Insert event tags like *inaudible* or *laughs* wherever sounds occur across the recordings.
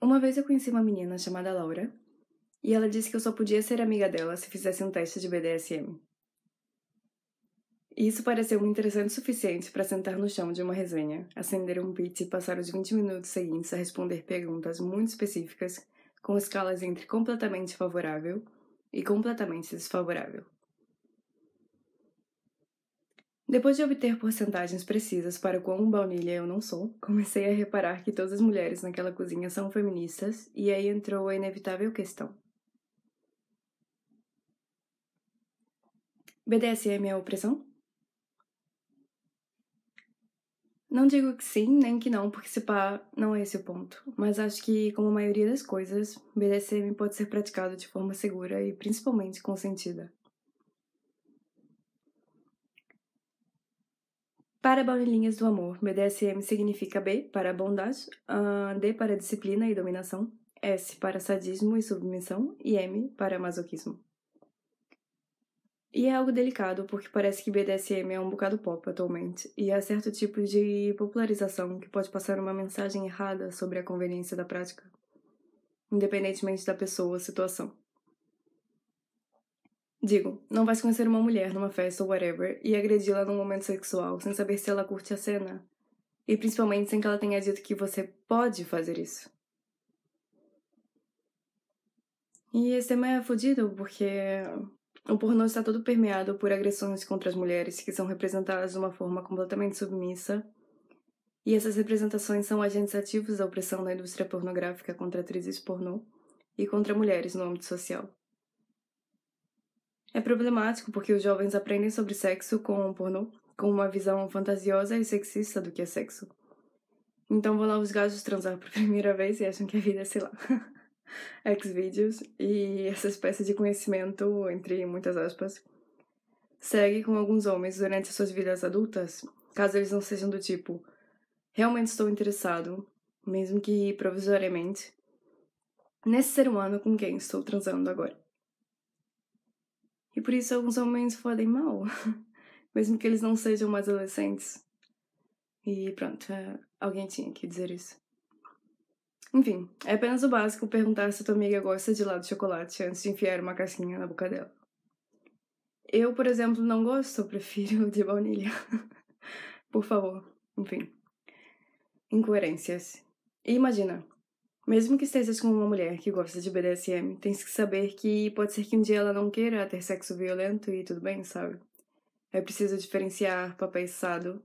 Uma vez eu conheci uma menina chamada Laura e ela disse que eu só podia ser amiga dela se fizesse um teste de BDSM. Isso pareceu-me interessante o suficiente para sentar no chão de uma resenha, acender um pit e passar os 20 minutos seguintes a responder perguntas muito específicas, com escalas entre completamente favorável e completamente desfavorável. Depois de obter porcentagens precisas para quão baunilha eu não sou, comecei a reparar que todas as mulheres naquela cozinha são feministas e aí entrou a inevitável questão. BDSM é opressão? Não digo que sim, nem que não, porque se pá, não é esse o ponto. Mas acho que, como a maioria das coisas, BDSM pode ser praticado de forma segura e principalmente consentida. Para baunilhinhas do amor, BDSM significa B para bondade, D para disciplina e dominação, S para sadismo e submissão e M para masoquismo. E é algo delicado, porque parece que BDSM é um bocado pop atualmente, e há certo tipo de popularização que pode passar uma mensagem errada sobre a conveniência da prática, independentemente da pessoa ou situação. Digo, não vais conhecer uma mulher numa festa ou whatever e agredi-la num momento sexual sem saber se ela curte a cena. E principalmente sem que ela tenha dito que você pode fazer isso. E esse tema é fodido porque o pornô está todo permeado por agressões contra as mulheres que são representadas de uma forma completamente submissa. E essas representações são agentes ativos da opressão da indústria pornográfica contra atrizes pornô e contra mulheres no âmbito social. É problemático porque os jovens aprendem sobre sexo com o pornô, com uma visão fantasiosa e sexista do que é sexo. Então vão lá os gajos transar por *laughs* primeira vez e acham que a vida é, sei lá, *laughs* Xvideos e essa espécie de conhecimento, entre muitas aspas, segue com alguns homens durante suas vidas adultas, caso eles não sejam do tipo realmente estou interessado, mesmo que provisoriamente, nesse ser humano com quem estou transando agora. E por isso alguns homens fodem mal, *laughs* mesmo que eles não sejam mais adolescentes. E pronto, é, alguém tinha que dizer isso. Enfim, é apenas o básico perguntar se tua amiga gosta de lado de chocolate antes de enfiar uma casquinha na boca dela. Eu, por exemplo, não gosto, eu prefiro *laughs* de baunilha. por favor, enfim. Incoerências. E imagina, mesmo que estejas com uma mulher que gosta de BDSM, tens que saber que pode ser que um dia ela não queira ter sexo violento e tudo bem, sabe? É preciso diferenciar papéis sado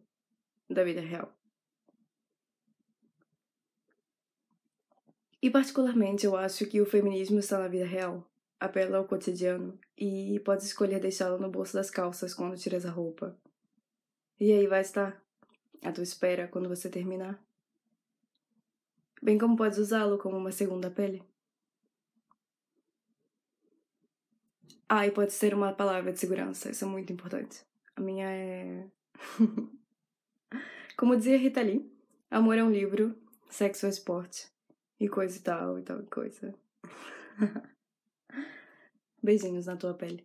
da vida real. E particularmente eu acho que o feminismo está na vida real, apela ao cotidiano e pode escolher deixá-lo no bolso das calças quando tiras a roupa. E aí vai estar, à tua espera quando você terminar bem como podes usá-lo como uma segunda pele. Ah, e pode ser uma palavra de segurança, isso é muito importante. A minha é. *laughs* como dizia Rita Lee, amor é um livro, sexo é esporte, e coisa e tal, e tal coisa. *laughs* Beijinhos na tua pele.